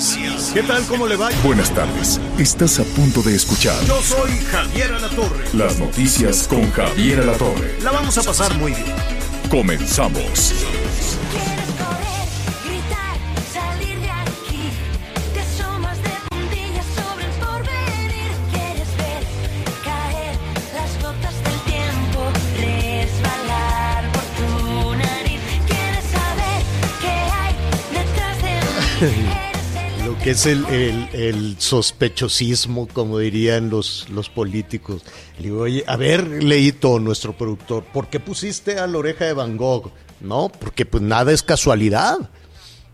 Noticias. ¿Qué tal? ¿Cómo le va? Buenas tardes. Estás a punto de escuchar Yo soy Javier Alatorre. las noticias con Javier Alatorre. La vamos a pasar muy bien. Comenzamos. Que es el, el- el sospechosismo, como dirían los, los políticos. Le digo, oye, a ver, Leito, nuestro productor, ¿por qué pusiste a la oreja de Van Gogh? No, porque pues nada es casualidad.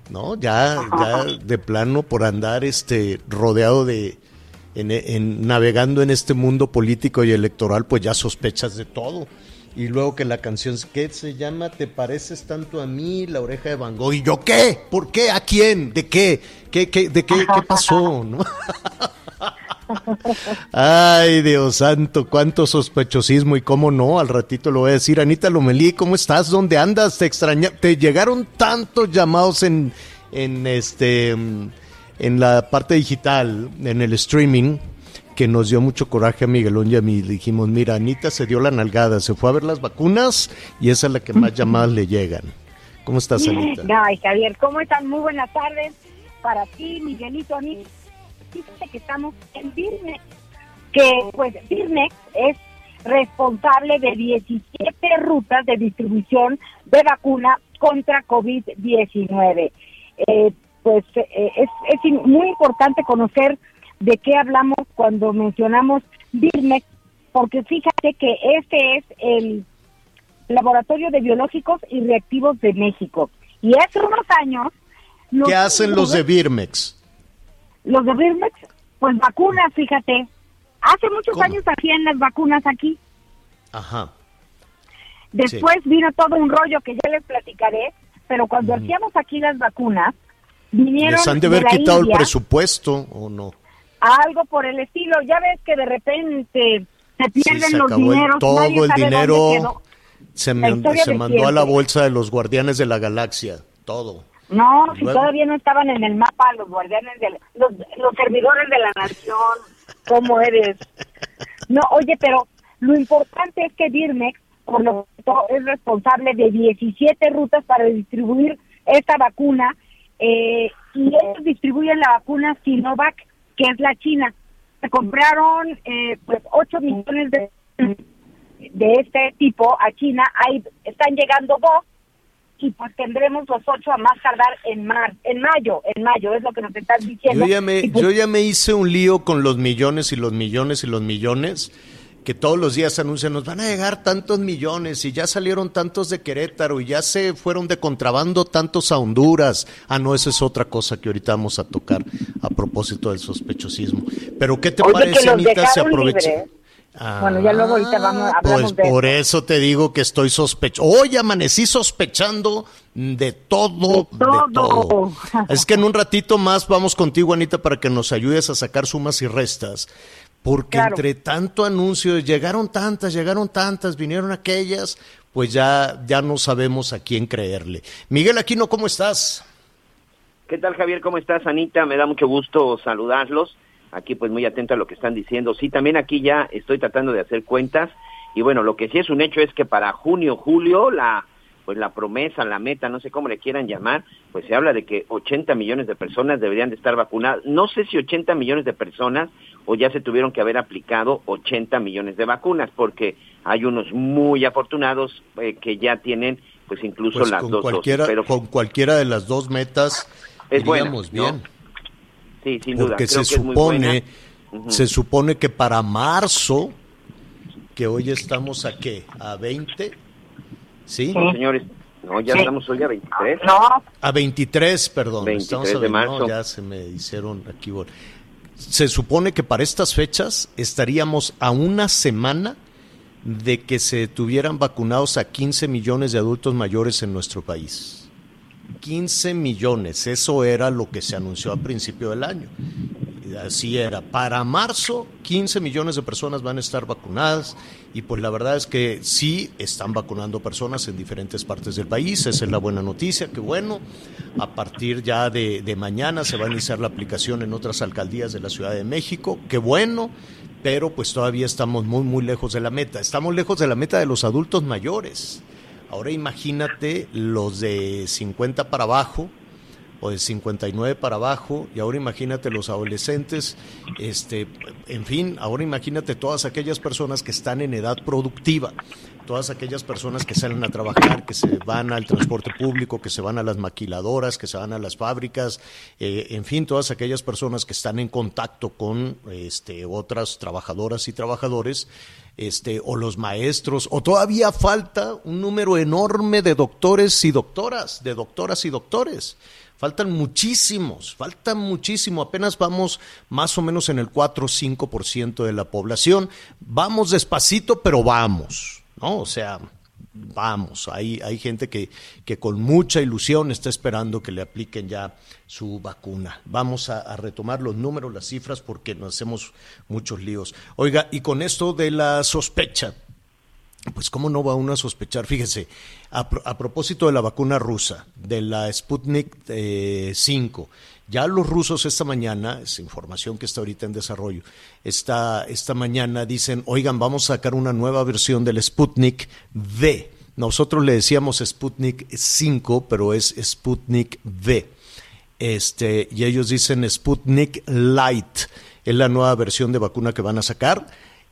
¿No? Ya, ya de plano por andar este rodeado de en, en- navegando en este mundo político y electoral, pues ya sospechas de todo. Y luego que la canción ¿qué se llama? ¿Te pareces tanto a mí, la oreja de Van Gogh? ¿Y yo qué? ¿Por qué? ¿A quién? ¿De qué? ¿Qué, qué, de qué, qué pasó? ¿No? Ay, Dios santo, cuánto sospechosismo y cómo no, al ratito lo voy a decir. Anita Lomelí, ¿cómo estás? ¿Dónde andas? Te extraña, te llegaron tantos llamados en, en este, en la parte digital, en el streaming, que nos dio mucho coraje a Miguelón y a mí. Dijimos, mira, Anita se dio la nalgada, se fue a ver las vacunas y esa es la que más llamadas le llegan. ¿Cómo estás, Anita? Ay, Javier, ¿cómo están? Muy buenas tardes para ti, Miguelito, a mí. Fíjate que estamos en Birnex, que pues Birnex es responsable de 17 rutas de distribución de vacuna contra COVID-19. Eh, pues eh, es, es muy importante conocer de qué hablamos cuando mencionamos Birnex, porque fíjate que este es el Laboratorio de Biológicos y Reactivos de México. Y hace unos años... ¿Qué hacen los de Birmex? Los de Birmex, pues vacunas, fíjate. Hace muchos ¿Cómo? años hacían las vacunas aquí. Ajá. Después vino todo un rollo que ya les platicaré, pero cuando hacíamos aquí las vacunas, vinieron ¿Les han de haber la quitado el India, presupuesto o no? algo por el estilo. Ya ves que de repente se Sí, pierden se los acabó el- dineros, todo nadie el sabe dinero se, me- se de mandó a la bolsa de los guardianes de la galaxia, todo. No, si Luego- todavía no estaban en el mapa los guardianes de la- los, los servidores de la nación, ¿cómo eres? No, oye, pero lo importante es que Birmex, por lo tanto, es responsable de 17 rutas para distribuir esta vacuna eh, y ellos distribuyen la vacuna Sinovac, que es la China. Se compraron eh, pues 8 millones de, de este tipo a China, ahí están llegando dos y pues tendremos los ocho a más tardar en mar, en mayo, en mayo es lo que nos están diciendo. Yo ya, me, pues, yo ya me hice un lío con los millones y los millones y los millones, que todos los días anuncian, nos van a llegar tantos millones y ya salieron tantos de Querétaro y ya se fueron de contrabando tantos a Honduras. Ah, no, esa es otra cosa que ahorita vamos a tocar a propósito del sospechosismo. Pero ¿qué te Oye, parece, Anita, se aprovecha? Bueno, ya luego ahorita vamos- Ah, hablamos Pues de por eso. eso te digo que estoy sospechando. Hoy amanecí sospechando de todo, de todo. todo. Es que en un ratito más vamos contigo, Anita, para que nos ayudes a sacar sumas y restas. Porque Claro. entre tanto anuncio, llegaron tantas, llegaron tantas, vinieron aquellas, pues ya, ya no sabemos a quién creerle. Miguel Aquino, ¿cómo estás? ¿Qué tal, Javier? ¿Cómo estás, Anita? Me da mucho gusto saludarlos. Aquí, pues, muy atento a lo que están diciendo. Sí, también aquí ya estoy tratando de hacer cuentas. Y bueno, lo que sí es un hecho es que para junio, julio, la pues la promesa, la meta, no sé cómo le quieran llamar, pues se habla de que 80 millones de personas deberían de estar vacunadas. No sé si 80 millones de personas o ya se tuvieron que haber aplicado 80 millones de vacunas, porque hay unos muy afortunados eh, que ya tienen pues incluso Pues las con dos cualquiera, dosis. Pero con cualquiera de las dos metas Es buena, iríamos ¿no? bien. Sí, sin duda. Porque creo se que supone, Ujú. se supone que para marzo, que hoy estamos a qué, a 20, ¿sí? No, señores, No, ya Sí. estamos hoy a 23. No, A 23, perdón. 23 estamos a de no, marzo. ya se me hicieron aquí. Se supone que para estas fechas estaríamos a una semana de que se tuvieran vacunados a 15 millones de adultos mayores en nuestro país. 15 millones, eso era lo que se anunció a principio del año. Así era. Para marzo, 15 millones de personas van a estar vacunadas y pues la verdad es que sí están vacunando personas en diferentes partes del país. Esa es la buena noticia, que bueno, a partir ya de, de mañana se va a iniciar la aplicación en otras alcaldías de la Ciudad de México. Qué bueno, pero pues todavía estamos muy, muy lejos de la meta. Estamos lejos de la meta de los adultos mayores. Ahora imagínate los de 50 para abajo o de 59 para abajo y ahora imagínate los adolescentes, este, en fin, ahora imagínate todas aquellas personas que están en edad productiva, todas aquellas personas que salen a trabajar, que se van al transporte público, que se van a las maquiladoras, que se van a las fábricas, eh, en fin, todas aquellas personas que están en contacto con este, otras trabajadoras y trabajadores, este, o los maestros, o todavía falta un número enorme de doctores y doctoras, de doctoras y doctores. Faltan muchísimos, faltan muchísimo. Apenas vamos más o menos en el 4 o 5% de la población. Vamos despacito, pero vamos, ¿no? O sea, vamos. Hay, hay gente que, que con mucha ilusión está esperando que le apliquen ya su vacuna. Vamos a, retomar los números, las cifras, porque nos hacemos muchos líos. Oiga, y con esto de la sospecha, pues cómo no va uno a sospechar, fíjese, a, a propósito de la vacuna rusa, de la Sputnik eh, 5, ya los rusos esta mañana, es información que está ahorita en desarrollo, esta, esta mañana dicen, oigan, vamos a sacar una nueva versión del Sputnik V. Nosotros le decíamos Sputnik 5, pero es Sputnik V. Este, y ellos dicen Sputnik Light, es la nueva versión de vacuna que van a sacar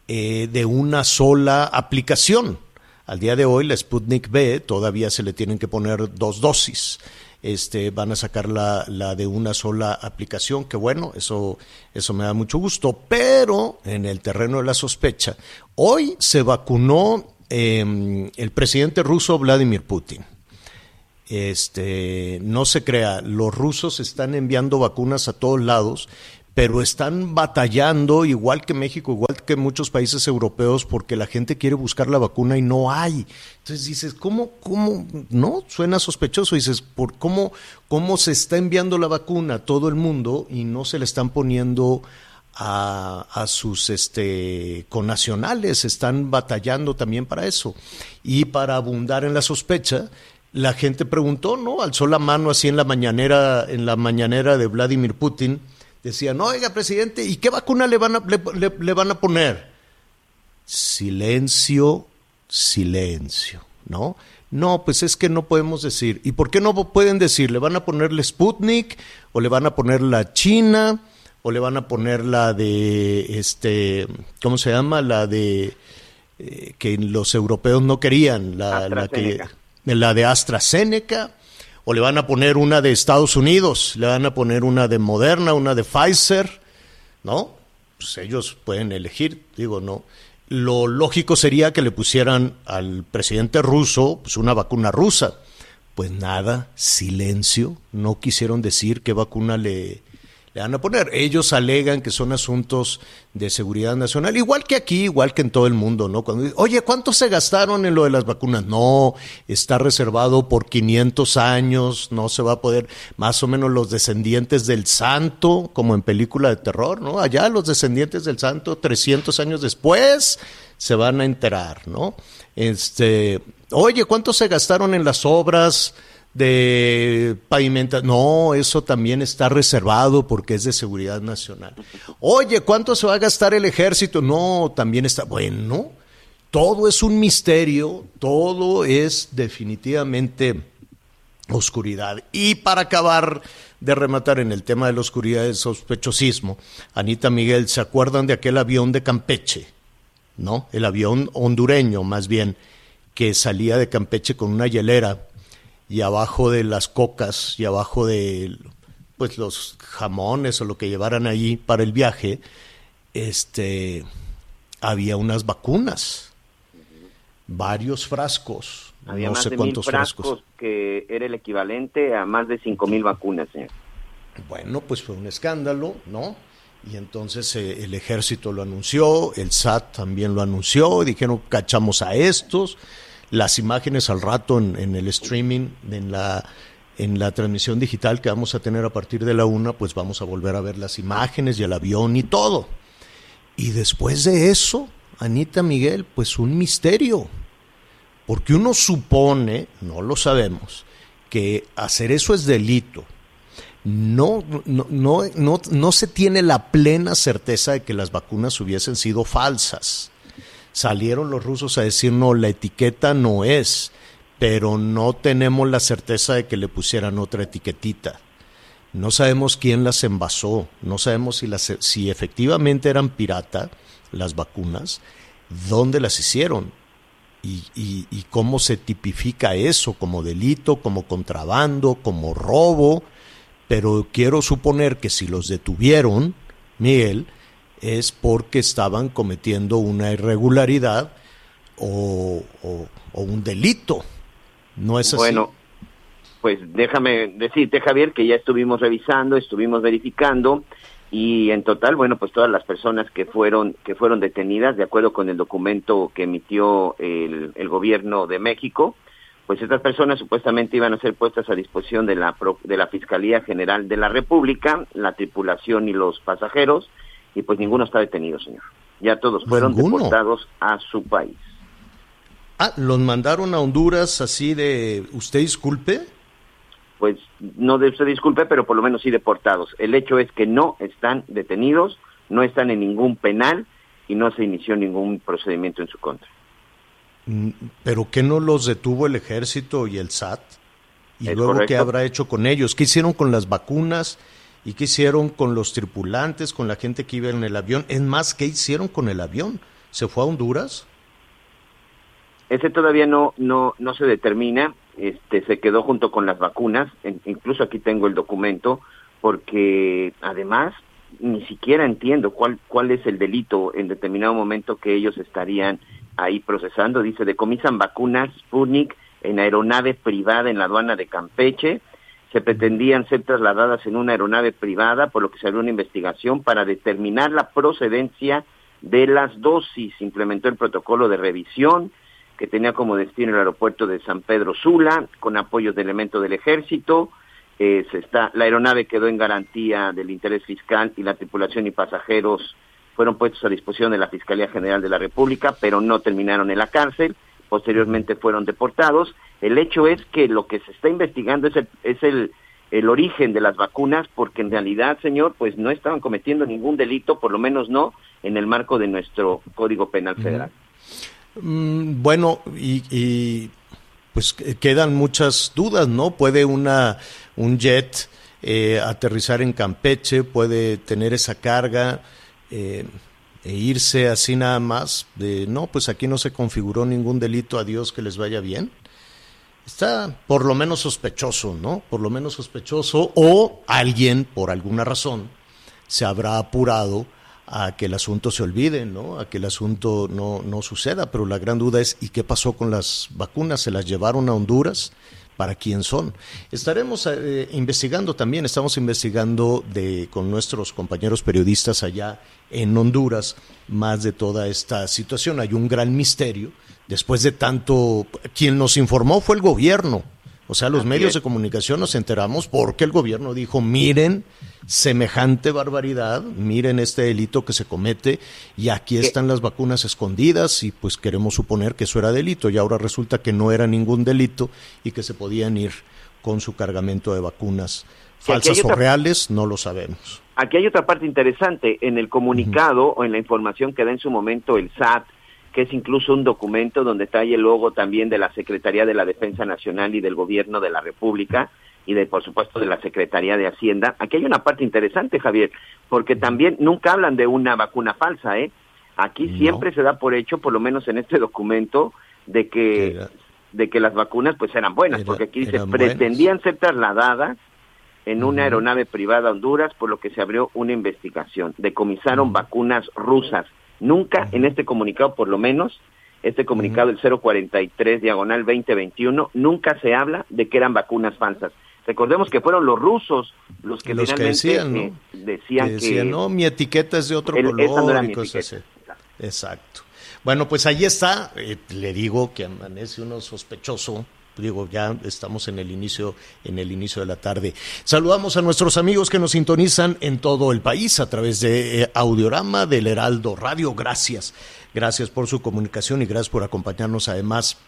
eh, de una sola aplicación. Al día de hoy, la Sputnik B todavía se le tienen que poner dos dosis. Este, van a sacar la, de una sola aplicación, que bueno, eso, eso me da mucho gusto. Pero en el terreno de la sospecha, hoy se vacunó eh, el presidente ruso Vladimir Putin. Este, no se crea, los rusos están enviando vacunas a todos lados, pero están batallando, igual que México, igual que muchos países europeos, porque la gente quiere buscar la vacuna y no hay. Entonces dices, ¿cómo, cómo? No, suena sospechoso. Dices, ¿por cómo, cómo se está enviando la vacuna a todo el mundo y no se le están poniendo a, a sus este, connacionales? Están batallando también para eso. Y para abundar en la sospecha, la gente preguntó, ¿no? Alzó la mano así en la mañanera, en la mañanera de Vladimir Putin. Decían, oiga, presidente, ¿y qué vacuna le van a, le, le- le van a poner? Silencio, silencio, ¿no? No, pues es que no podemos decir. ¿Y por qué no pueden decir? ¿Le van a ponerle Sputnik? ¿O le van a poner la China? ¿O le van a poner la de, este, ¿cómo se llama? La de, eh, que los europeos no querían, la, la que, la de AstraZeneca, o le van a poner una de Estados Unidos, le van a poner una de Moderna, una de Pfizer, ¿no? Pues ellos pueden elegir, digo, no. Lo lógico sería que le pusieran al presidente ruso pues, una vacuna rusa. Pues nada, silencio, no quisieron decir qué vacuna le, le van a poner. Ellos alegan que son asuntos de seguridad nacional, igual que aquí, igual que en todo el mundo, ¿no? Cuando oye, ¿cuánto se gastaron en lo de las vacunas? No, está reservado por 500 años, no se va a poder, más o menos los descendientes del santo, como en película de terror, ¿no? Allá los descendientes del santo, 300 años después, se van a enterar, ¿no? Este, oye, ¿cuánto se gastaron en las obras? De pavimentación. No, eso también está reservado porque es de seguridad nacional. Oye, ¿cuánto se va a gastar el ejército? No, también está. Bueno, todo es un misterio, todo es definitivamente oscuridad. Y para acabar de rematar en el tema de la oscuridad del sospechosismo, Anita Miguel, ¿se acuerdan de aquel avión de Campeche? ¿No? El avión hondureño, más bien, que salía de Campeche con una hielera y abajo de las cocas y abajo de pues los jamones o lo que llevaran allí para el viaje, este había unas vacunas, varios frascos Había no más sé de mil cuántos frascos, frascos. que era el equivalente a más de cinco mil vacunas, señor. Bueno, pues fue un escándalo, ¿no? Y entonces eh, el ejército lo anunció, el SAT también lo anunció, y dijeron, cachamos a estos. Las imágenes al rato en, el streaming, en la, en la transmisión digital que vamos a tener a partir de la una, pues vamos a volver a ver las imágenes y el avión y todo. Y después de eso, Anita Miguel, pues un misterio. Porque uno supone, no lo sabemos, que hacer eso es delito. No, no, no, no, no se tiene la plena certeza de que las vacunas hubiesen sido falsas. Salieron los rusos a decir, no, la etiqueta no es, pero no tenemos la certeza de que le pusieran otra etiquetita. No sabemos quién las envasó, no sabemos si, efectivamente eran pirata las vacunas, dónde las hicieron y, y cómo se tipifica eso como delito, como contrabando, como robo. Pero quiero suponer que si los detuvieron, Miguel, es porque estaban cometiendo una irregularidad o, o- un delito. ¿No es así? Bueno, pues déjame decirte, Javier, que ya estuvimos revisando, estuvimos verificando y en total, bueno, pues todas las personas que fueron que fueron detenidas, de acuerdo con el documento que emitió el, el gobierno de México, pues estas personas supuestamente iban a ser puestas a disposición de la de la Fiscalía General de la República, la tripulación y los pasajeros, y pues ninguno está detenido, señor. Ya todos fueron ¿Ninguno? deportados a su país. Ah, los mandaron a Honduras así de, usted disculpe. pues no de se disculpe, pero por lo menos sí deportados. El hecho es que no están detenidos, no están en ningún penal y no se inició ningún procedimiento en su contra. Mm, ¿Pero qué no los detuvo el ejército y el SAT? ¿Y Es luego qué habrá hecho con ellos? ¿Qué hicieron con las vacunas? ¿Y qué hicieron con los tripulantes, con la gente que iba en el avión? Es más, ¿qué hicieron con el avión? ¿Se fue a Honduras? Ese todavía no no no se determina, este se quedó junto con las vacunas, en- incluso aquí tengo el documento porque además ni siquiera entiendo cuál cuál es el delito en determinado momento que ellos estarían ahí procesando, dice decomisan vacunas Sputnik en aeronave privada en la aduana de Campeche, se pretendían ser trasladadas en una aeronave privada, por lo que se abrió una investigación para determinar la procedencia de las dosis. Implementó el protocolo de revisión que tenía como destino el aeropuerto de San Pedro Sula, con apoyo de elementos del ejército. Eh, se está, la aeronave quedó en garantía del interés fiscal y la tripulación y pasajeros fueron puestos a disposición de la Fiscalía General de la República, pero no terminaron en la cárcel. Posteriormente fueron deportados. El hecho es que lo que se está investigando es el, es el, el origen de las vacunas, porque en realidad, señor, pues no estaban cometiendo ningún delito, por lo menos no en el marco de nuestro Código Penal Federal. Mm, bueno, y, y, pues que- quedan muchas dudas, ¿no? Puede una un jet eh, aterrizar en Campeche, puede tener esa carga eh, e irse así nada más de no, pues aquí no se configuró ningún delito, adiós que les vaya bien. Está por lo menos sospechoso, ¿no? Por lo menos sospechoso o alguien por alguna razón se habrá apurado a que el asunto se olvide, ¿no? A que el asunto no, no suceda. Pero la gran duda es, ¿y qué pasó con las vacunas? ¿Se las llevaron a Honduras? ¿Para quién son? Estaremos eh, investigando también, estamos investigando de, con nuestros compañeros periodistas allá en Honduras más de toda esta situación. Hay un gran misterio. Después de tanto, quien nos informó fue el gobierno. O sea, los Así medios es. de comunicación nos enteramos porque el gobierno dijo, miren semejante barbaridad, miren este delito que se comete y aquí están las vacunas escondidas y pues queremos suponer que eso era delito y ahora resulta que no era ningún delito y que se podían ir con su cargamento de vacunas falsas o reales, no lo sabemos. Aquí hay otra parte interesante. En el comunicado o en la información que da en su momento el SAT, que es incluso un documento donde trae el logo también de la Secretaría de la Defensa Nacional y del Gobierno de la República y de, por supuesto, de la Secretaría de Hacienda. Aquí hay una parte interesante, Javier, porque también nunca hablan de una vacuna falsa, ¿eh? Aquí No. siempre se da por hecho, por lo menos en este documento, de que, Era- de que las vacunas pues eran buenas, Era- porque aquí dice, buenas. pretendían ser trasladadas en una aeronave privada a Honduras, por lo que se abrió una investigación. Decomisaron vacunas rusas. Nunca en este comunicado, por lo menos, este comunicado del 043 diagonal 2021, nunca se habla de que eran vacunas falsas. Recordemos que fueron los rusos los que Los que decían, ¿no? eh, decían Que que, decían, no, mi etiqueta es de otro el- esa no color y cosas así. Exacto. Bueno, pues ahí está. Eh, le digo que amanece uno sospechoso. Digo, ya estamos en el inicio, en el inicio de la tarde. Saludamos a nuestros amigos que nos sintonizan en todo el país a través de eh, Audiorama del Heraldo Radio. Gracias. Gracias por su comunicación y gracias por acompañarnos además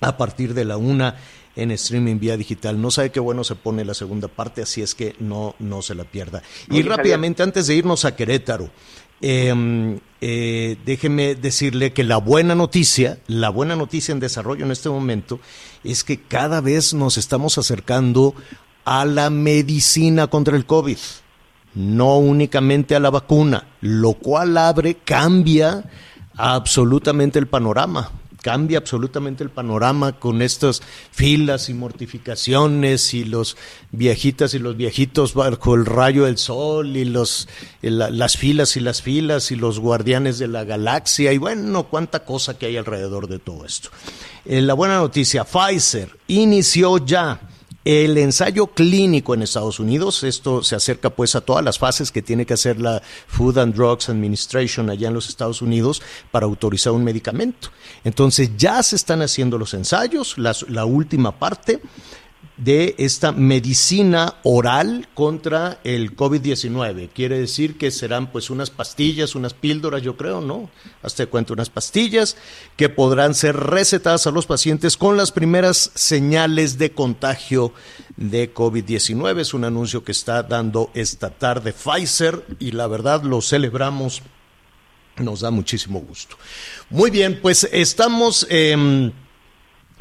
a partir de la una en streaming vía digital. No sabe qué bueno se pone la segunda parte, así es que no, no se la pierda. Y rápidamente, antes de irnos a Querétaro, eh, eh, déjeme decirle que la buena noticia, la buena noticia en desarrollo en este momento, es que cada vez nos estamos acercando a la medicina contra el COVID no únicamente a la vacuna, lo cual abre, cambia absolutamente el panorama, cambia absolutamente el panorama con estas filas y mortificaciones y los viejitas y los viejitos bajo el rayo del sol y los la- las filas y las filas y los guardianes de la galaxia y bueno, cuánta cosa que hay alrededor de todo esto. Eh, la buena noticia, Pfizer inició ya el ensayo clínico en Estados Unidos, esto se acerca pues a todas las fases que tiene que hacer la Food and Drugs Administration allá en los Estados Unidos para autorizar un medicamento. Entonces ya se están haciendo los ensayos, las- la última parte de esta medicina oral contra el COVID-19. Quiere decir que serán pues unas pastillas, unas píldoras, yo creo, ¿no? Hasta de cuenta, unas pastillas que podrán ser recetadas a los pacientes con las primeras señales de contagio de COVID-19. Es un anuncio que está dando esta tarde Pfizer y la verdad lo celebramos, nos da muchísimo gusto. Muy bien, pues estamos... em,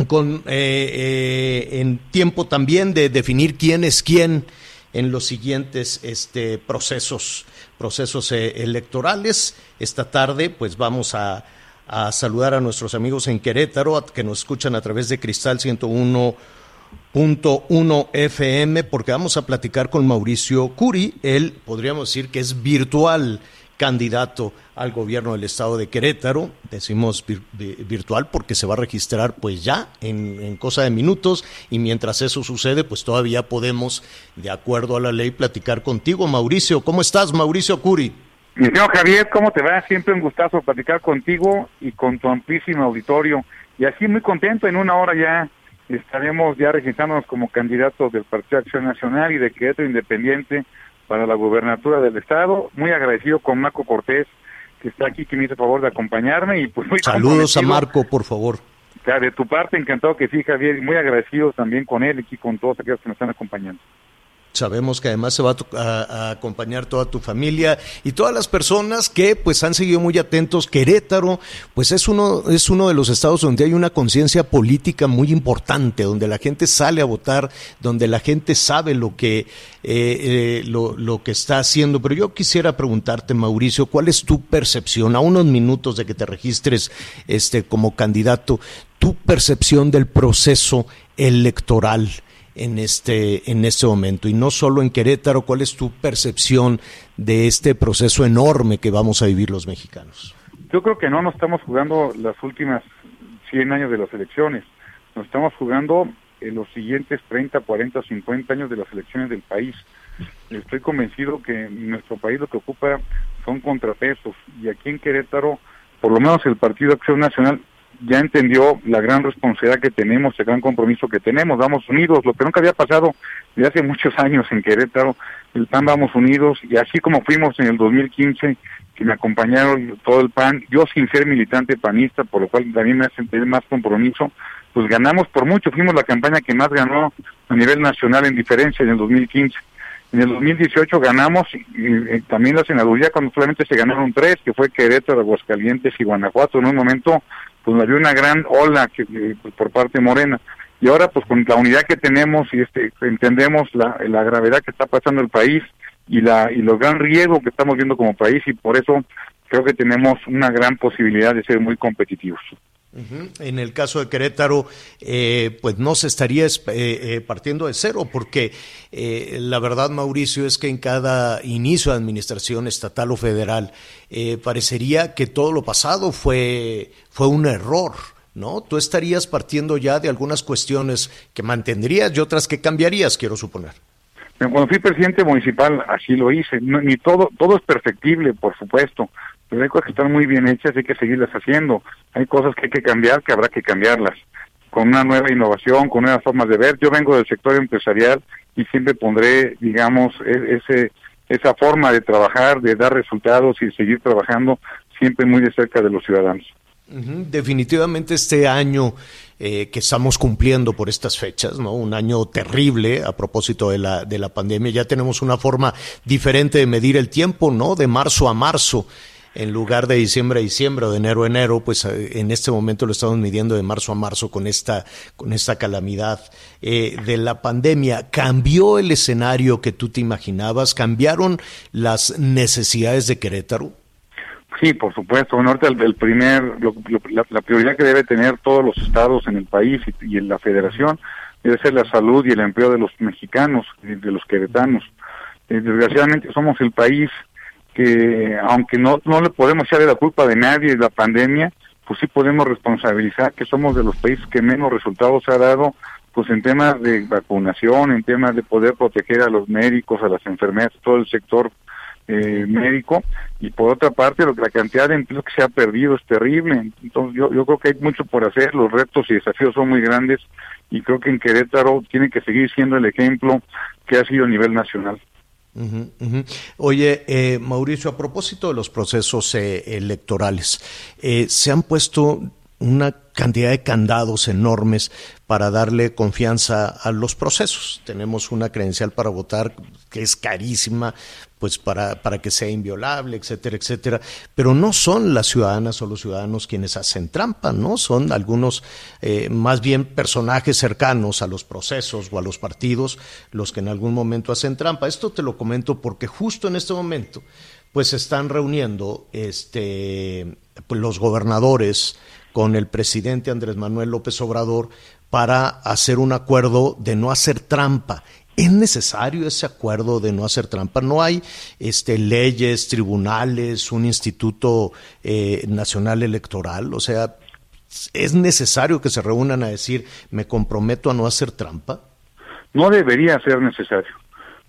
con eh, eh, en tiempo también de definir quién es quién en los siguientes este, procesos procesos eh, electorales. Esta tarde pues vamos a, a saludar a nuestros amigos en Querétaro que nos escuchan a través de Cristal 101.1 FM porque vamos a platicar con Mauricio Curi. Él podríamos decir que es virtual candidato al gobierno del estado de Querétaro, decimos vir- vi- virtual porque se va a registrar pues ya en, cosa de minutos y mientras eso sucede pues todavía podemos de acuerdo a la ley platicar contigo Mauricio, ¿cómo estás Mauricio Curi? Mi Javier, ¿cómo te va? Siempre un gustazo platicar contigo y con tu amplísimo auditorio. Y así muy contento, en una hora ya estaremos ya registrándonos como candidatos del Partido Acción Nacional y de Querétaro Independiente para la gubernatura del Estado. Muy agradecido con Marco Cortés, que está aquí, que me hizo favor de acompañarme. y pues muy Saludos a. Marco por favor. De tu parte, encantado que sí, Javier, y muy agradecido también con él y con todos aquellos que nos están acompañando. Sabemos que además se va a, a- a acompañar toda tu familia y todas las personas que pues han seguido muy atentos. Querétaro, pues es uno, es uno de los estados donde hay una conciencia política muy importante, donde la gente sale a votar, donde la gente sabe lo que, eh, eh, lo, lo que está haciendo. Pero yo quisiera preguntarte, Mauricio, ¿cuál es tu percepción a unos minutos de que te registres este, como candidato? Tu percepción del proceso electoral en este, en este momento. Y no solo en Querétaro, ¿cuál es tu percepción de este proceso enorme que vamos a vivir los mexicanos? Yo creo que no nos estamos jugando las últimas 100 años de las elecciones, nos estamos jugando en los siguientes 30, 40, 50 años de las elecciones del país. Estoy convencido que nuestro país lo que ocupa son contrapesos y aquí en Querétaro, por lo menos el Partido Acción Nacional ya entendió la gran responsabilidad que tenemos, el gran compromiso que tenemos, vamos unidos, lo que nunca había pasado desde hace muchos años en Querétaro, el PAN vamos unidos y así como fuimos en el 2015 que me acompañaron todo el PAN, yo sin ser militante panista, por lo cual también me hace tener más compromiso, pues ganamos por mucho, fuimos la campaña que más ganó a nivel nacional en diferencia en el 2015. En el 2018 ganamos y, y también la senaduría cuando solamente se ganaron tres, que fue Querétaro, Aguascalientes y Guanajuato. En un momento, pues había una gran ola que, pues, por parte de Morena. Y ahora, pues con la unidad que tenemos y este entendemos la, la gravedad que está pasando el país y la y los gran riesgo que estamos viendo como país y por eso creo que tenemos una gran posibilidad de ser muy competitivos. En el caso de Querétaro, eh, pues no se estaría es- eh, eh, partiendo de cero, porque eh, la verdad, Mauricio, es que en cada inicio de administración estatal o federal eh, parecería que todo lo pasado fue, fue un error. ¿No? Tú estarías partiendo ya de algunas cuestiones que mantendrías y otras que cambiarías, quiero suponer. Cuando fui presidente municipal, así lo hice. No- ni todo, todo es perfectible, por supuesto, pero hay cosas que están muy bien hechas y hay que seguirlas haciendo. Hay cosas que hay que cambiar, que habrá que cambiarlas. Con una nueva innovación, con nuevas formas de ver. Yo vengo del sector empresarial y siempre pondré, digamos, e- ese, esa forma de trabajar, de dar resultados y seguir trabajando siempre muy de cerca de los ciudadanos. Ujú, Definitivamente este año eh, que estamos cumpliendo por estas fechas, ¿no? Un año terrible a propósito de la, de la pandemia. Ya tenemos una forma diferente de medir el tiempo, ¿no? De marzo a marzo. En lugar de diciembre a diciembre o de enero a enero, pues eh, en este momento lo estamos midiendo de marzo a marzo con esta, con esta calamidad eh, de la pandemia. ¿Cambió el escenario que tú te imaginabas? ¿Cambiaron las necesidades de Querétaro? Sí, por supuesto. Ahorita el, primer, lo- la, prioridad que debe tener todos los estados en el país y, y en la federación debe ser la salud y el empleo de los mexicanos, y de los queretanos. Eh, desgraciadamente somos el país que, aunque no, no le podemos echarle la culpa de nadie de la pandemia, pues sí podemos responsabilizar que somos de los países que menos resultados ha dado pues en temas de vacunación, en temas de poder proteger a los médicos, a las enfermeras, todo el sector eh, médico. Y por otra parte lo que la cantidad de empleo que se ha perdido es terrible. Entonces yo, yo creo que hay mucho por hacer los retos y desafíos son muy grandes y creo que en Querétaro tiene que seguir siendo el ejemplo que ha sido a nivel nacional Oye, eh, Mauricio, a propósito de los procesos eh, electorales, eh, se han puesto una cantidad de candados enormes para darle confianza a los procesos. Tenemos una credencial para votar que es carísima, pues para, para que sea inviolable, etcétera, etcétera. Pero no son las ciudadanas o los ciudadanos quienes hacen trampa, ¿no? Son algunos, eh, más bien personajes cercanos a los procesos o a los partidos los que en algún momento hacen trampa. Esto te lo comento porque justo en este momento, pues se están reuniendo este, pues, los gobernadores con el presidente Andrés Manuel López Obrador para hacer un acuerdo de no hacer trampa. ¿Es necesario ese acuerdo de no hacer trampa? No hay este, leyes, tribunales, un instituto eh, nacional electoral. O sea, ¿es necesario que se reúnan a decir me comprometo a no hacer trampa? no debería ser necesario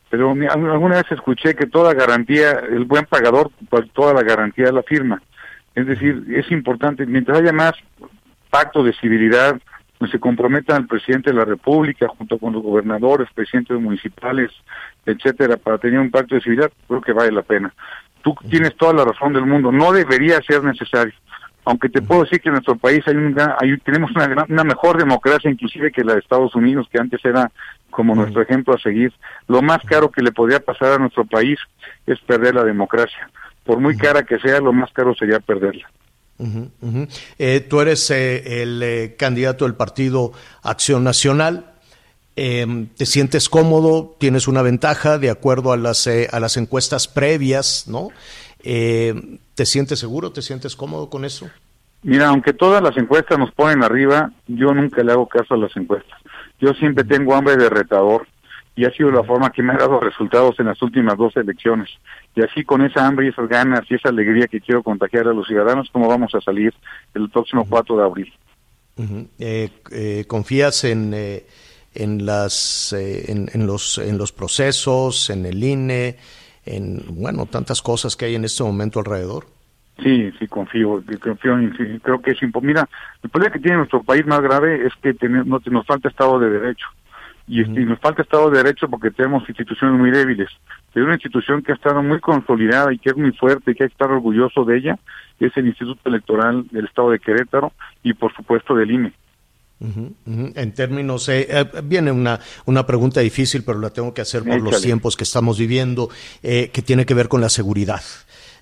pero alguna vez escuché que toda garantía el buen pagador pues, toda la garantía la firma es decir es importante mientras haya más pacto de civilidad se comprometan el presidente de la República junto con los gobernadores, presidentes municipales, etcétera, para tener un pacto de civilidad, creo que vale la pena. Tú tienes toda la razón del mundo, no debería ser necesario. Aunque te puedo decir que en nuestro país hay un gran- hay- tenemos una, gran- una mejor democracia inclusive que la de Estados Unidos, que antes era como nuestro ejemplo a seguir. Lo más caro que le podría pasar a nuestro país es perder la democracia. Por muy cara que sea, lo más caro sería perderla. Eh, tú eres eh, el eh, candidato del partido Acción Nacional. Eh, ¿Te sientes cómodo? ¿Tienes una ventaja de acuerdo a las, eh, a las encuestas previas? ¿no? Eh, ¿Te sientes seguro? ¿Te sientes cómodo con eso? Mira, aunque todas las encuestas nos ponen arriba, yo nunca le hago caso a las encuestas. Yo siempre tengo hambre de retador y ha sido la forma que me ha dado resultados en las últimas dos elecciones. Y así con esa hambre y esas ganas y esa alegría que quiero contagiar a los ciudadanos, ¿cómo vamos a salir el próximo 4 de abril? Eh, eh, ¿Confías en, eh, en, las, eh, en, en los, en los procesos, en el INE, en bueno, tantas cosas que hay en este momento alrededor? Sí, sí, confío, confío en, sí, creo que es. Mira, el problema que tiene nuestro país más grave es que tener- no, nos falta Estado de Derecho. Y, este, y nos falta Estado de Derecho porque tenemos instituciones muy débiles. Pero una institución que ha estado muy consolidada y que es muy fuerte y que hay que estar orgulloso de ella es el Instituto Electoral del Estado de Querétaro y por supuesto del INE. Ujú, ujú. En términos, eh, eh, viene una, una pregunta difícil, pero la tengo que hacer por los tiempos que estamos viviendo, eh, que tiene que ver con la seguridad.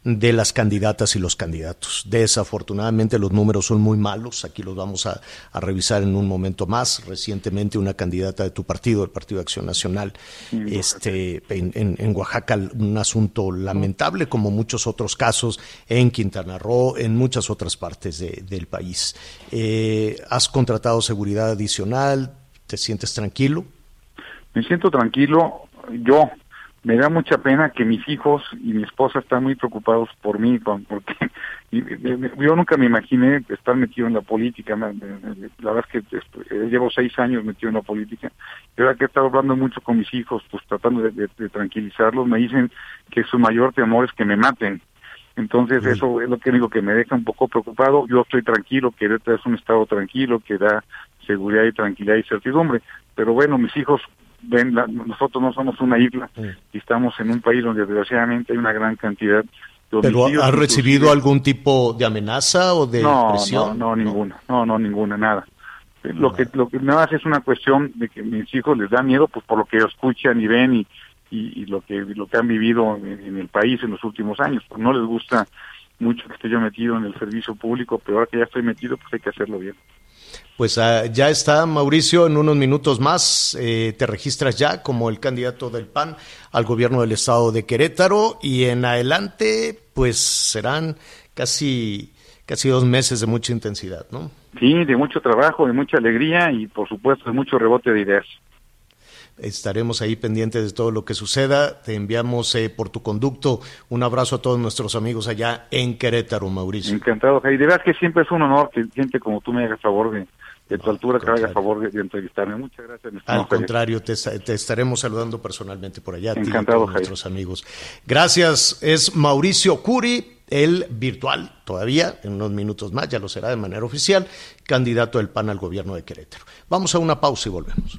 De las candidatas y los candidatos. Desafortunadamente los números son muy malos, aquí los vamos a, a revisar en un momento más. Recientemente una candidata de tu partido, el Partido de Acción Nacional, este, en, en- en Oaxaca, un asunto lamentable, como muchos otros casos en Quintana Roo, en muchas otras partes de- del país. Eh, ¿Has contratado seguridad adicional? ¿Te sientes tranquilo? Me siento tranquilo. Yo me da mucha pena que mis hijos y mi esposa están muy preocupados por mí, porque yo nunca me imaginé estar metido en la política. La verdad es que eh, llevo seis años metido en la política. Y ahora que he estado hablando mucho con mis hijos, pues tratando de, de- de tranquilizarlos, me dicen que su mayor temor es que me maten. Entonces eso es lo que digo que me deja un poco preocupado. Yo estoy tranquilo, Querétaro es un estado tranquilo que da seguridad y tranquilidad y certidumbre. Pero bueno, mis hijos ven, la- nosotros no somos una isla y estamos en un país donde desgraciadamente hay una gran cantidad de ¿Pero inclusive- recibido algún tipo de amenaza o de no, presión? No, no, ninguna, no, no, ninguna, nada. Eh, Lo que, lo que nada más es una cuestión de que mis hijos les da miedo, pues por lo que escuchan y ven y, y, y lo que lo que han vivido en, en el país en los últimos años. Pues no les gusta mucho que esté yo metido en el servicio público, pero ahora que ya estoy metido, pues hay que hacerlo bien. Pues ah, ya está, Mauricio, en unos minutos más eh, te registras ya como el candidato del PAN al gobierno del estado de Querétaro y en adelante pues serán casi, casi dos meses de mucha intensidad, ¿no? Sí, de mucho trabajo, de mucha alegría y por supuesto de mucho rebote de ideas. Estaremos ahí pendientes de todo lo que suceda. Te enviamos eh, por tu conducto un abrazo a todos nuestros amigos allá en Querétaro, Mauricio. Encantado, Jair. De verdad que siempre es un honor que gente como tú me haga favor de, de tu altura, que haga favor de, de entrevistarme. Muchas gracias. Al contrario, te, esta- te estaremos saludando personalmente por allá. a a Encantado, Javier. nuestros amigos. Gracias. Es Mauricio Curi, el virtual, todavía, en unos minutos más, ya lo será de manera oficial, candidato del PAN al gobierno de Querétaro. Vamos a una pausa y volvemos.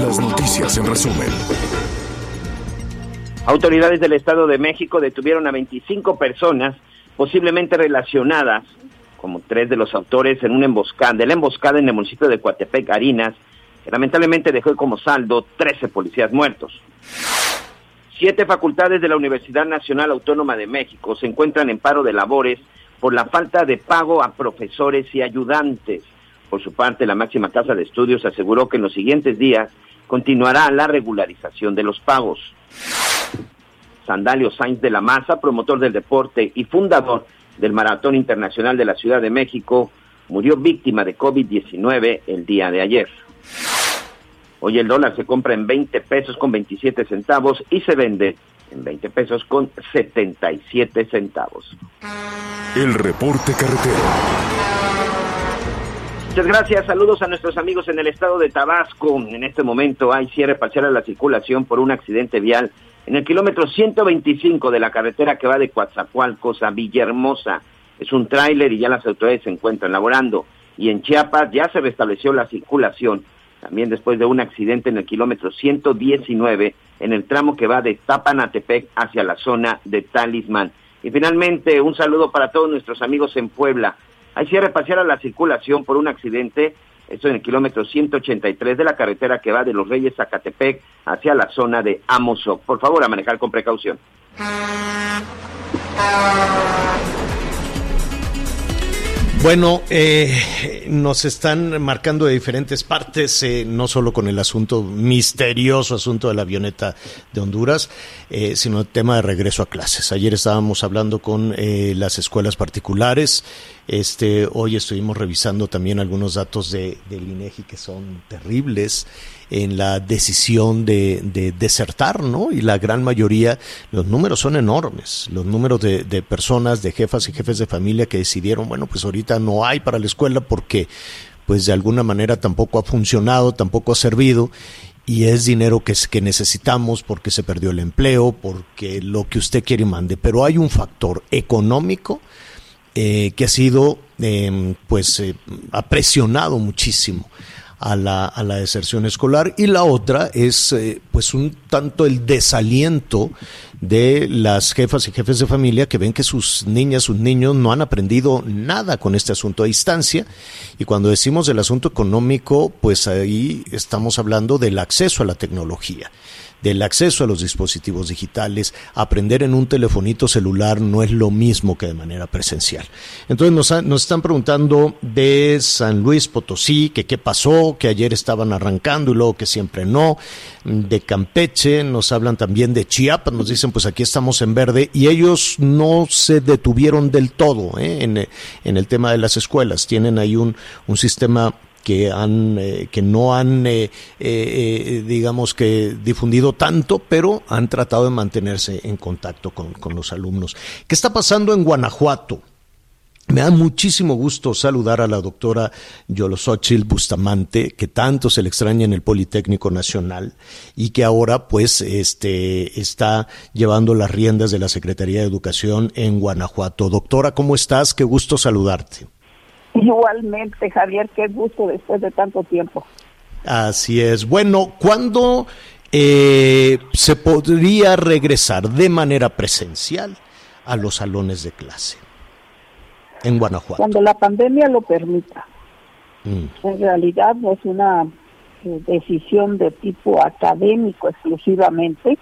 Las noticias en resumen. Autoridades del Estado de México detuvieron a 25 personas posiblemente relacionadas, como tres de los autores, en una emboscada, de la emboscada en el municipio de Coatepec, Harinas, que lamentablemente dejó como saldo 13 policías muertos. Siete facultades de la Universidad Nacional Autónoma de México se encuentran en paro de labores por la falta de pago a profesores y ayudantes. Por su parte, la máxima casa de estudios aseguró que en los siguientes días continuará la regularización de los pagos. Sandalio Sainz de la Maza, promotor del deporte y fundador del Maratón Internacional de la Ciudad de México, murió víctima de COVID-19 el día de ayer. Hoy el dólar se compra en 20 pesos con 27 centavos y se vende en 20 pesos con 77 centavos. El reporte carretero. Muchas gracias, saludos a nuestros amigos en el estado de Tabasco. En este momento hay cierre parcial a la circulación por un accidente vial en el kilómetro 125 de la carretera que va de Coatzacoalcos a Villahermosa. Es un tráiler y ya las autoridades se encuentran laborando. Y en Chiapas ya se restableció la circulación, también después de un accidente en el kilómetro 119 en el tramo que va de Tapanatepec hacia la zona de Talismán. Y finalmente, un saludo para todos nuestros amigos en Puebla. Hay cierre parcial a la circulación por un accidente, esto en el kilómetro 183 de la carretera que va de Los Reyes a Catepec hacia la zona de Amozoc. Por favor, a manejar con precaución. Bueno, eh, nos están marcando de diferentes partes, eh, no solo con el asunto misterioso, asunto de la avioneta de Honduras, eh, sino el tema de regreso a clases. Ayer estábamos hablando con eh, las escuelas particulares, este, hoy estuvimos revisando también algunos datos de, del INEGI que son terribles en la decisión de, de desertar, ¿no? Y la gran mayoría, los números son enormes, los números de, de personas, de jefas y jefes de familia que decidieron, bueno, pues ahorita no hay para la escuela porque pues de alguna manera tampoco ha funcionado, tampoco ha servido y es dinero que, que necesitamos porque se perdió el empleo, porque lo que usted quiere y mande, pero hay un factor económico eh, que ha sido eh, pues eh, ha presionado muchísimo a la, a la deserción escolar. Y la otra es eh, pues un tanto el desaliento de las jefas y jefes de familia que ven que sus niñas, sus niños no han aprendido nada con este asunto a distancia. Y cuando decimos el asunto económico pues ahí estamos hablando del acceso a la tecnología del acceso a los dispositivos digitales, aprender en un telefonito celular no es lo mismo que de manera presencial. Entonces nos, nos están preguntando de San Luis Potosí, que qué pasó, que ayer estaban arrancando y luego que siempre no, de Campeche, nos hablan también de Chiapas, nos dicen pues aquí estamos en verde y ellos no se detuvieron del todo ¿eh? en, el tema de las escuelas, tienen ahí un, un sistema que han eh, que no han eh, eh, eh, digamos que difundido tanto pero han tratado de mantenerse en contacto con, con los alumnos. Qué está pasando en Guanajuato me da muchísimo gusto saludar a la doctora Yolosochil Bustamante, que tanto se le extraña en el Politécnico Nacional y que ahora pues este está llevando las riendas de la Secretaría de Educación en Guanajuato. Doctora, ¿cómo estás? Qué gusto saludarte. Igualmente, Javier, qué gusto después de tanto tiempo. Así es. Bueno, ¿cuándo eh, se podría regresar de manera presencial a los salones de clase en Guanajuato? Cuando la pandemia lo permita. Mm, En realidad no es una eh, decisión de tipo académico exclusivamente,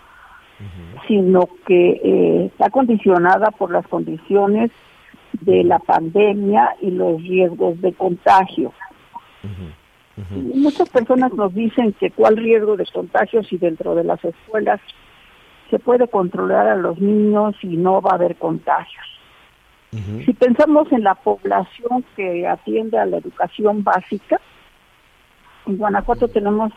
sino que eh, está condicionada por las condiciones de la pandemia y los riesgos de contagio. Muchas personas nos dicen que cuál riesgo de contagio si dentro de las escuelas se puede controlar a los niños y no va a haber contagios. Si pensamos en la población que atiende a la educación básica, en Guanajuato tenemos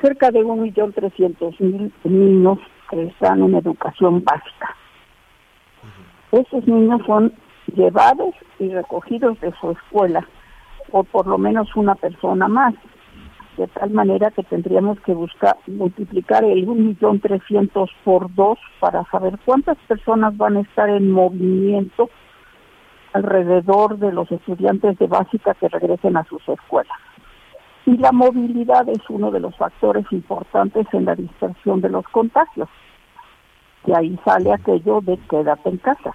cerca de 1.300.000 niños que están en educación básica. Esos niños son llevados y recogidos de su escuela por por lo menos una persona más, de tal manera que tendríamos que buscar multiplicar el 1.300.000 por dos para saber cuántas personas van a estar en movimiento alrededor de los estudiantes de básica que regresen a sus escuelas. Y la movilidad es uno de los factores importantes en la dispersión de los contagios. Y ahí sale aquello de quédate en casa.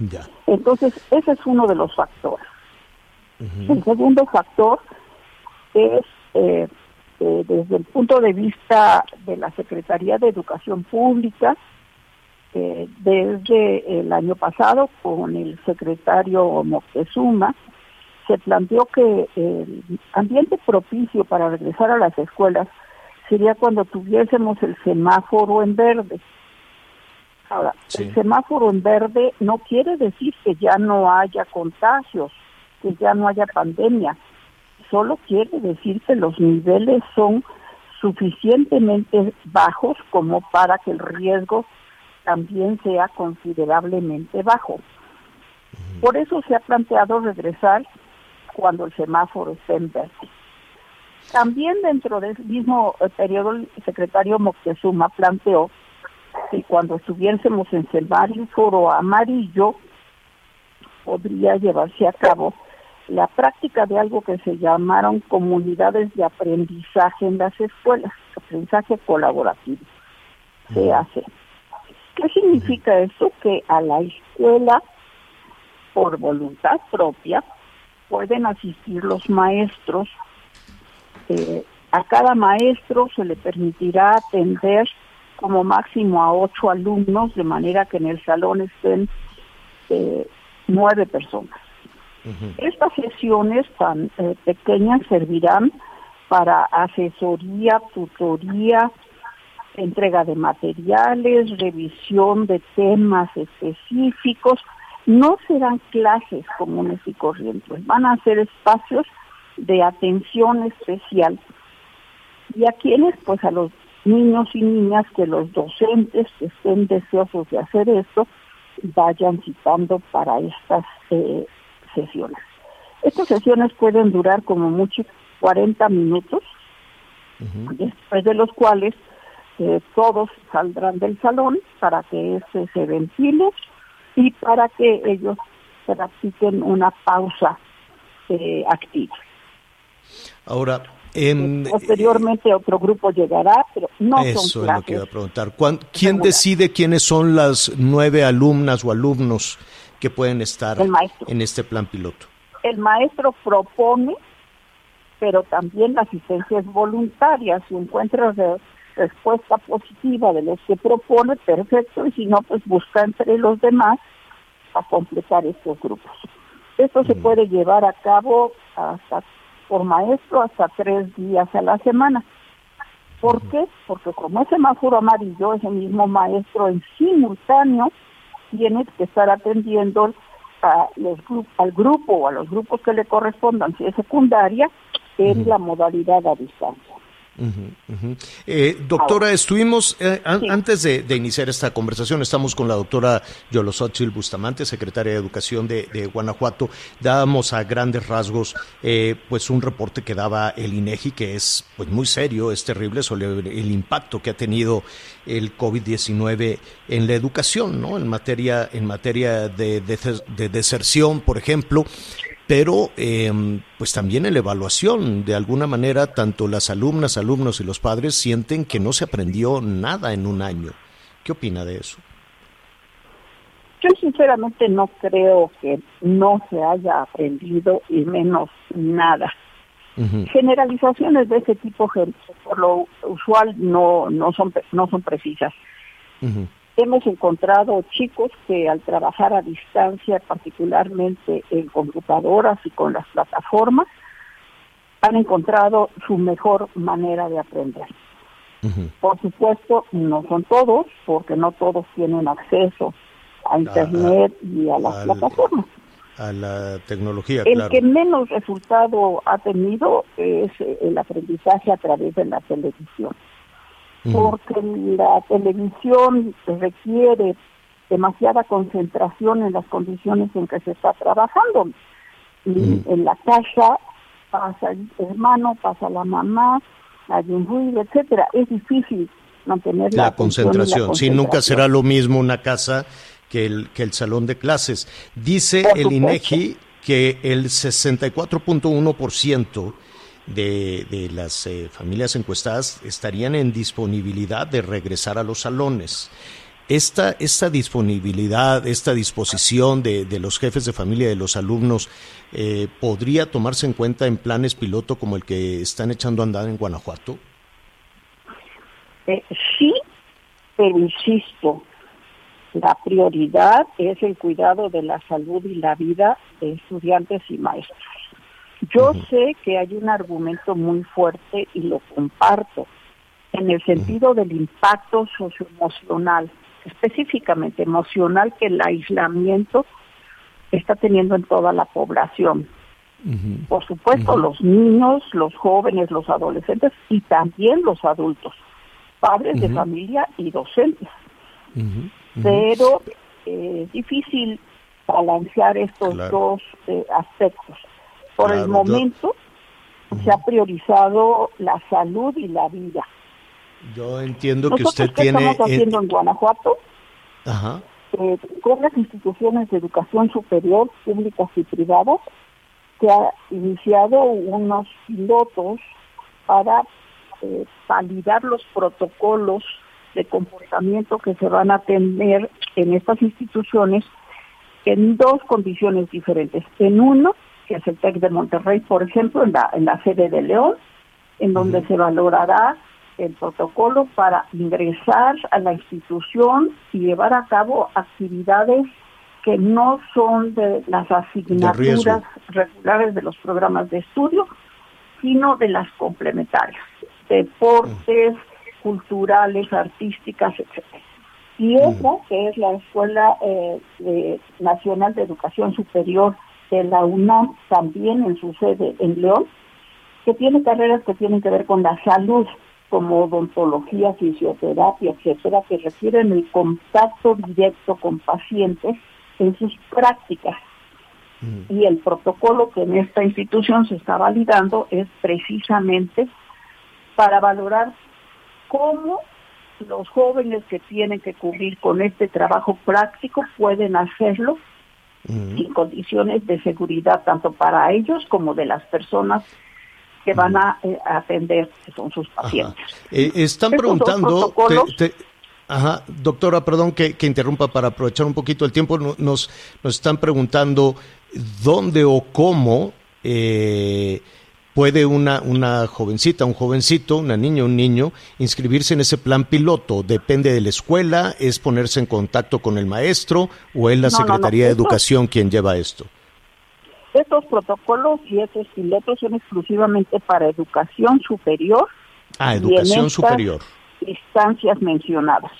Ya. Entonces, ese es uno de los factores. El segundo factor es, eh, eh, desde el punto de vista de la Secretaría de Educación Pública, eh, desde el año pasado con el secretario Moctezuma, se planteó que el ambiente propicio para regresar a las escuelas sería cuando tuviésemos el semáforo en verde. Ahora, Sí. el semáforo en verde no quiere decir que ya no haya contagios, que ya no haya pandemia. Solo quiere decir que los niveles son suficientemente bajos como para que el riesgo también sea considerablemente bajo. Por eso se ha planteado regresar cuando el semáforo esté en verde. También dentro del mismo eh, periodo el secretario Moctezuma planteó que cuando estuviésemos en semáforo amarillo podría llevarse a cabo la práctica de algo que se llamaron comunidades de aprendizaje en las escuelas, aprendizaje colaborativo, se hace. ¿Qué significa esto? Que a la escuela, por voluntad propia, pueden asistir los maestros. Eh, a cada maestro se le permitirá atender como máximo a ocho alumnos, de manera que en el salón estén eh, nueve personas. Estas sesiones tan eh, pequeñas servirán para asesoría, tutoría, entrega de materiales, revisión de temas específicos. No serán clases comunes y corrientes, van a ser espacios de atención especial. ¿Y a quienes? Pues a los niños y niñas que los docentes que estén deseosos de hacer esto vayan citando para estas eh, sesiones. Estas sesiones pueden durar como mucho 40 minutos, después de los cuales eh, todos saldrán del salón para que este se ventile y para que ellos practiquen una pausa eh, activa. Ahora, en, Posteriormente otro grupo llegará, pero no eso son es lo que iba a clases. preguntar. ¿Cuán- ¿Quién decide quiénes son las nueve alumnas o alumnos que pueden estar en este plan piloto? El maestro propone, pero también la asistencia es voluntaria. Si encuentra respuesta positiva de los que propone, perfecto, y si no, pues busca entre los demás a completar estos grupos. Esto se puede llevar a cabo hasta por maestro hasta tres días a la semana. ¿Por qué? Porque como es semáforo amarillo, ese mismo maestro en simultáneo tiene que estar atendiendo a los al grupo o a los grupos que le correspondan, si es secundaria, en la modalidad a distancia. Eh, doctora, estuvimos, eh, an- antes de, de iniciar esta conversación, estamos con la doctora Yolosóchil Bustamante, secretaria de Educación de, de Guanajuato. Dábamos a grandes rasgos eh, pues un reporte que daba el INEGI, que es pues muy serio, es terrible sobre el impacto que ha tenido el COVID-19 en la educación, ¿no? En materia, en materia de deserción, por ejemplo pero eh, pues también en la evaluación, de alguna manera, tanto las alumnas, alumnos y los padres sienten que no se aprendió nada en un año. ¿Qué opina de eso? Yo sinceramente no creo que no se haya aprendido y menos nada. Generalizaciones de ese tipo, por lo usual, no, no, son, no son precisas. ujú, Hemos encontrado chicos que al trabajar a distancia, particularmente en computadoras y con las plataformas, han encontrado su mejor manera de aprender. Por supuesto, no son todos, porque no todos tienen acceso a Internet y a las al- plataformas. A la tecnología, El claro. que menos resultado ha tenido es el aprendizaje a través de la televisión, Porque la televisión requiere demasiada concentración en las condiciones en que se está trabajando. Y en la casa pasa el hermano, pasa la mamá, hay un ruido, etcétera. Es difícil mantener la, y la concentración. Sí, nunca concentración. será lo mismo una casa que el, que el salón de clases. Dice el. INEGI que el 64.1% de, de las eh, familias encuestadas estarían en disponibilidad de regresar a los salones. Esta, esta disponibilidad, esta disposición de, de los jefes de familia, de los alumnos, eh, ¿podría tomarse en cuenta en planes piloto como el que están echando a andar en Guanajuato? Eh, sí, pero insisto, la prioridad es el cuidado de la salud y la vida de estudiantes y maestros. Yo sé que hay un argumento muy fuerte y lo comparto en el sentido del impacto socioemocional, específicamente emocional que el aislamiento está teniendo en toda la población. Por supuesto, los niños, los jóvenes, los adolescentes y también los adultos, padres de familia y docentes. Pero eh, es difícil balancear estos Claro. dos eh, aspectos. Por Claro, el yo- momento se ha priorizado la salud y la vida. Yo entiendo que Nosotros usted qué tiene... estamos haciendo en Guanajuato Ajá. eh, con las instituciones de educación superior, públicas y privadas, se ha iniciado unos pilotos para eh, validar los protocolos de comportamiento que se van a tener en estas instituciones en dos condiciones diferentes. En uno, que es el TEC de Monterrey, por ejemplo, en la, en la sede de León, en donde se valorará el protocolo para ingresar a la institución y llevar a cabo actividades que no son de las asignaturas regulares de los programas de estudio, sino de las complementarias, deportes, culturales, artísticas, etcétera. Y otra, que es la Escuela eh, de- Nacional de Educación Superior de la UNAM, también en su sede en León, que tiene carreras que tienen que ver con la salud, como odontología, fisioterapia, etcétera, que requieren el contacto directo con pacientes en sus prácticas. Y el protocolo que en esta institución se está validando es precisamente para valorar cómo los jóvenes que tienen que cubrir con este trabajo práctico pueden hacerlo sin condiciones de seguridad tanto para ellos como de las personas que van a, eh, atender, que son sus pacientes. Eh, están Estos preguntando, dos protocolos- te- te- ajá, doctora, perdón que, que interrumpa para aprovechar un poquito el tiempo, no- nos, nos están preguntando dónde o cómo eh, puede una, una jovencita, un jovencito, una niña, un niño, inscribirse en ese plan piloto. ¿Depende de la escuela? ¿Es ponerse en contacto con el maestro? ¿O es la No, no, no, Secretaría de Educación quien lleva esto? Estos protocolos y estos pilotos son exclusivamente para educación superior Ah, y educación estas superior. instancias mencionadas.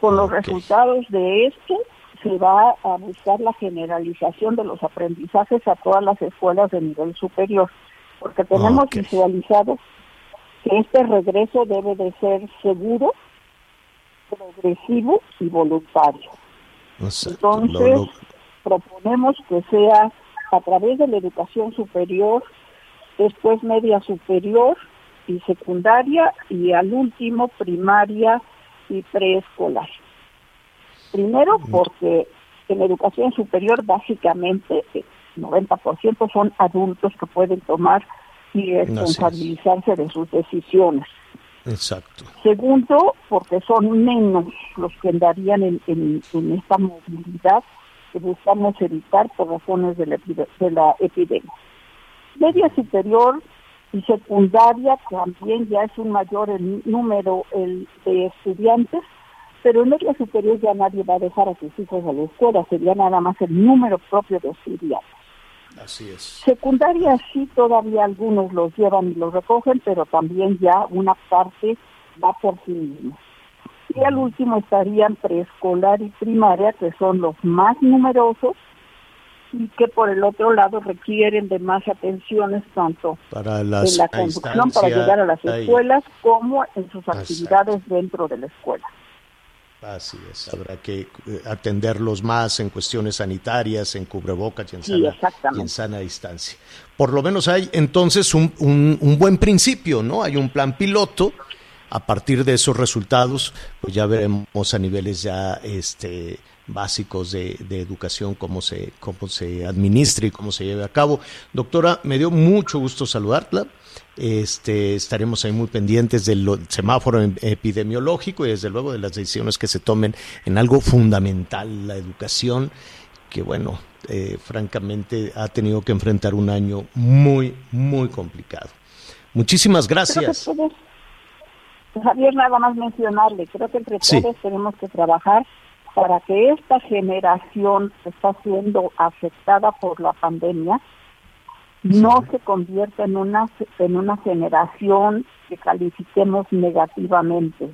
Con los resultados de esto se va a buscar la generalización de los aprendizajes a todas las escuelas de nivel superior, porque tenemos Ok. visualizado que este regreso debe de ser seguro, progresivo y voluntario. Entonces, proponemos que sea a través de la educación superior, después media superior y secundaria y al último primaria y preescolar. Primero porque en educación superior básicamente 90% son adultos que pueden tomar y responsabilizarse de sus decisiones. exacto. Segundo, porque son menos los que andarían en, en- en esta movilidad que buscamos evitar por razones de la, epide- de la epidemia. Media superior y secundaria también ya es un mayor el número el de estudiantes, pero en media superior ya nadie va a dejar a sus hijos a la escuela, sería nada más el número propio de estudiantes. Así es. Secundaria sí todavía algunos los llevan y los recogen, pero también ya una parte va por sí mismo. Y al último estarían preescolar y primaria, que son los más numerosos y que por el otro lado requieren de más atenciones tanto Para las en la conducción para llegar a las ahí. escuelas como en sus Exacto. actividades dentro de la escuela. Así es, habrá que eh, atenderlos más en cuestiones sanitarias, en cubrebocas y en, Sí, sana, exactamente. y en sana distancia. Por lo menos hay entonces un, un- un buen principio, ¿no? Hay un plan piloto. A partir de esos resultados, pues ya veremos a niveles ya este, básicos de, de educación cómo se, cómo se administra y cómo se lleve a cabo. Doctora, me dio mucho gusto saludarla. Este, estaremos ahí muy pendientes del semáforo em- epidemiológico y desde luego de las decisiones que se tomen en algo fundamental, la educación, que bueno, eh, francamente ha tenido que enfrentar un año muy, muy complicado. Muchísimas Creo gracias. que Javier, nada más mencionarle, creo que entre Sí. todos tenemos que trabajar para que esta generación que está siendo afectada por la pandemia no se convierta en una en una generación que califiquemos negativamente.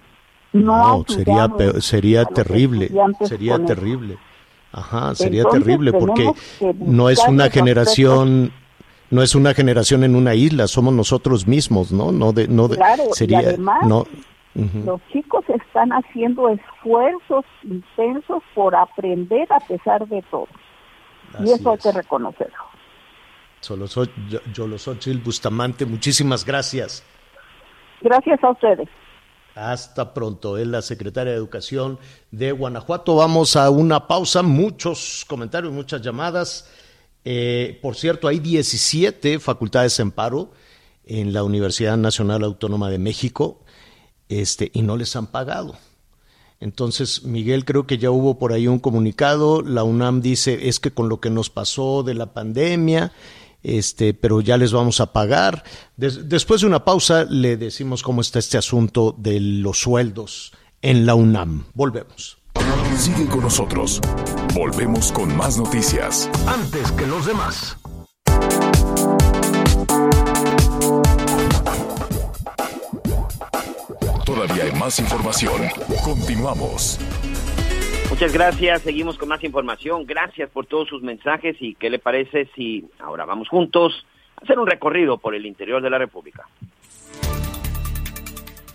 No, No, sería, sería terrible, sería terrible. Ajá, sería Entonces, terrible porque no es una generación, no es una generación en una isla, somos nosotros mismos, ¿no? No de, no de, Claro, y sería, además, no. Los chicos están haciendo esfuerzos intensos por aprender a pesar de todo. y eso hay que reconocerlo. Solo soy, yo, yo lo soy, Bustamante, muchísimas gracias. Gracias a ustedes. Hasta pronto. Es la secretaria de Educación de Guanajuato. Vamos a una pausa. Muchos comentarios, muchas llamadas. Eh, por cierto, hay 17 facultades en paro en la Universidad Nacional Autónoma de México este, y no les han pagado. Entonces, Miguel, creo que ya hubo por ahí un comunicado. La UNAM dice es que con lo que nos pasó de la pandemia, este, pero ya les vamos a pagar. Des- después de una pausa, le decimos cómo está este asunto de los sueldos en la UNAM. Volvemos. Sigue con nosotros. Volvemos con más noticias. Antes que los demás. Todavía hay más información. Continuamos. Muchas gracias, seguimos con más información. Gracias por todos sus mensajes y qué le parece si ahora vamos juntos a hacer un recorrido por el interior de la República.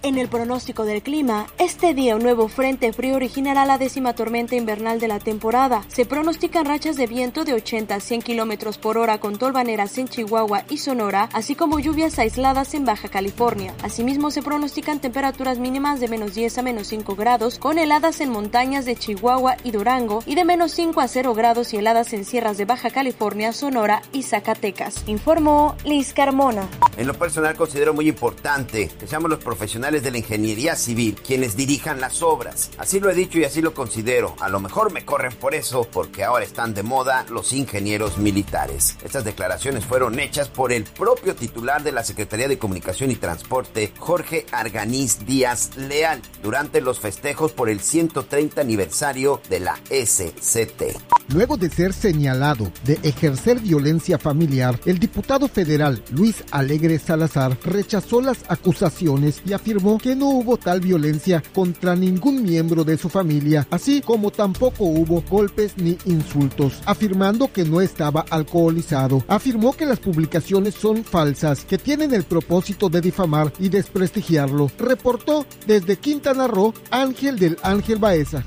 En el pronóstico del clima, este día un nuevo frente frío originará la décima tormenta invernal de la temporada. Se pronostican rachas de viento de 80 a 100 kilómetros por hora con tolvaneras en Chihuahua y Sonora, así como lluvias aisladas en Baja California. Asimismo, se pronostican temperaturas mínimas de menos 10 a menos 5 grados, con heladas en montañas de Chihuahua y Durango, y de menos 5 a 0 grados y heladas en sierras de Baja California, Sonora y Zacatecas. Informó Liz Carmona. En lo personal considero muy importante que seamos los profesionales de la ingeniería civil quienes dirijan las obras. Así lo he dicho y así lo considero. A lo mejor me corren por eso porque ahora están de moda los ingenieros militares. Estas declaraciones fueron hechas por el propio titular de la Secretaría de Comunicación y Transporte, Jorge Arganiz Díaz Leal, durante los festejos por el 130 aniversario de la SCT. Luego de ser señalado de ejercer violencia familiar, el diputado federal Luis Alegre Salazar rechazó las acusaciones y afirmó que no hubo tal violencia contra ningún miembro de su familia, así como tampoco hubo golpes ni insultos, afirmando que no estaba alcoholizado. Afirmó que las publicaciones son falsas, que tienen el propósito de difamar y desprestigiarlo. Reportó desde Quintana Roo Ángel del Ángel Baeza.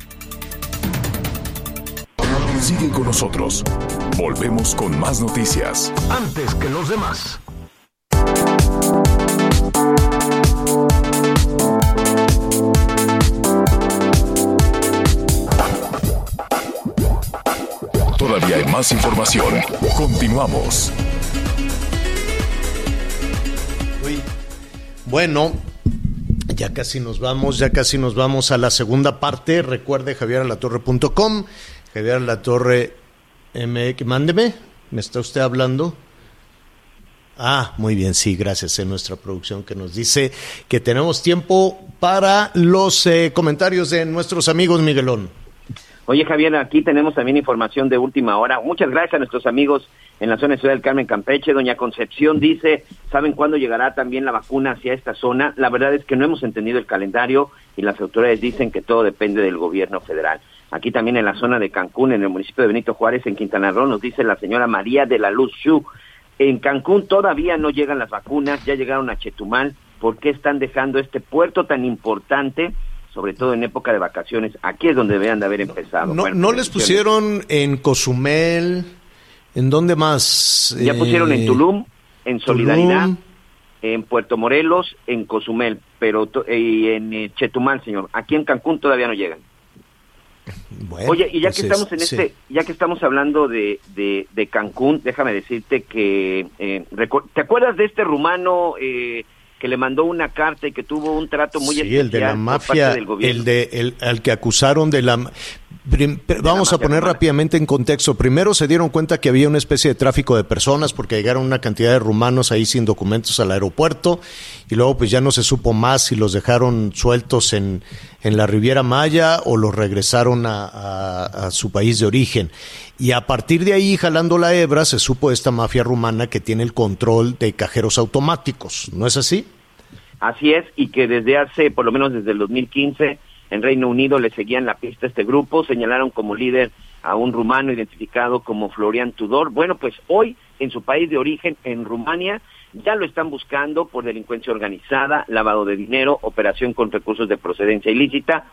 Sigue con nosotros. Volvemos con más noticias. Antes que los demás. Todavía hay más información. Continuamos. Uy. Bueno, ya casi nos vamos, ya casi nos vamos a la segunda parte. Recuerde javieralatorre.com, Javier La MX. Mándeme, ¿me está usted hablando? Ah, muy bien, sí, gracias en nuestra producción que nos dice que tenemos tiempo para los eh, comentarios de nuestros amigos Miguelón. Oye, Javier, aquí tenemos también información de última hora. Muchas gracias a nuestros amigos en la zona de Ciudad del Carmen, Campeche. Doña Concepción dice, ¿saben cuándo llegará también la vacuna hacia esta zona? La verdad es que no hemos entendido el calendario y las autoridades dicen que todo depende del gobierno federal. Aquí también en la zona de Cancún, en el municipio de Benito Juárez, en Quintana Roo, nos dice la señora María de la Luz Shu. En Cancún todavía no llegan las vacunas, ya llegaron a Chetumal. ¿Por qué están dejando este puerto tan importante? Sobre todo en época de vacaciones. Aquí es donde deberían de haber empezado. No, Bueno, no pues, les pusieron en Cozumel, ¿en dónde más? Ya pusieron en Eh, Tulum, en Solidaridad, Tulum. en Puerto Morelos, en Cozumel, pero to- y en eh, Chetumal, señor. Aquí en Cancún todavía no llegan. Bueno, Oye, y ya pues que es- estamos en este, ya que estamos hablando de, de, de Cancún, déjame decirte que eh, ¿te acuerdas de este rumano eh, que le mandó una carta y que tuvo un trato muy sí, especial el de la por mafia, parte del gobierno? el de el al que acusaron de la Vamos a poner rápidamente en contexto. Primero se dieron cuenta que había una especie de tráfico de personas porque llegaron una cantidad de rumanos ahí sin documentos al aeropuerto y luego pues ya no se supo más si los dejaron sueltos en, en la Riviera Maya o los regresaron a, a- a su país de origen. Y a partir de ahí, jalando la hebra, se supo esta mafia rumana que tiene el control de cajeros automáticos. ¿No es así? Así es, y que desde hace, por lo menos desde el 2015, en Reino Unido le seguían la pista a este grupo, señalaron como líder a un rumano identificado como Florian Tudor. Bueno, pues hoy en su país de origen, en Rumania, ya lo están buscando por delincuencia organizada, lavado de dinero, operación con recursos de procedencia ilícita.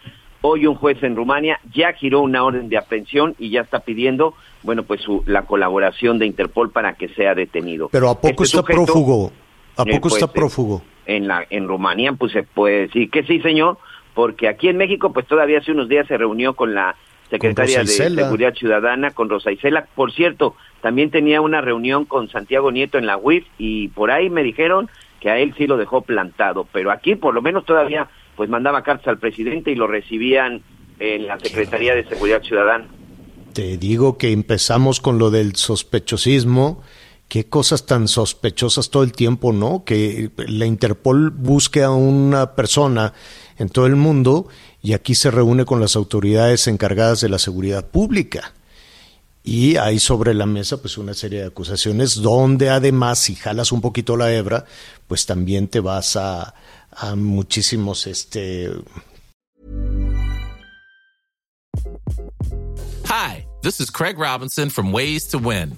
Hoy un juez en Rumania ya giró una orden de aprehensión y ya está pidiendo, bueno, pues su- la colaboración de Interpol para que sea detenido. Pero ¿a poco Este está sujeto- prófugo? ¿A Eh, poco pues, está prófugo? en la en Rumanía pues se puede decir que sí señor porque aquí en México pues todavía hace unos días se reunió con la secretaria de. Seguridad Ciudadana con Rosa Isela por cierto también tenía una reunión con Santiago Nieto en la UIF y por ahí me dijeron que a él sí lo dejó plantado pero aquí por lo menos todavía pues mandaba cartas al presidente y lo recibían en la Secretaría de Seguridad Ciudadana Te digo que empezamos con lo del sospechosismo. Qué cosas tan sospechosas todo el tiempo, ¿no? Que la Interpol busque a una persona en todo el mundo y aquí se reúne con las autoridades encargadas de la seguridad pública. Y hay sobre la mesa pues una serie de acusaciones donde además si jalas un poquito la hebra, pues también te vas a, a muchísimos este Hi, this is Craig Robinson from Ways to Win,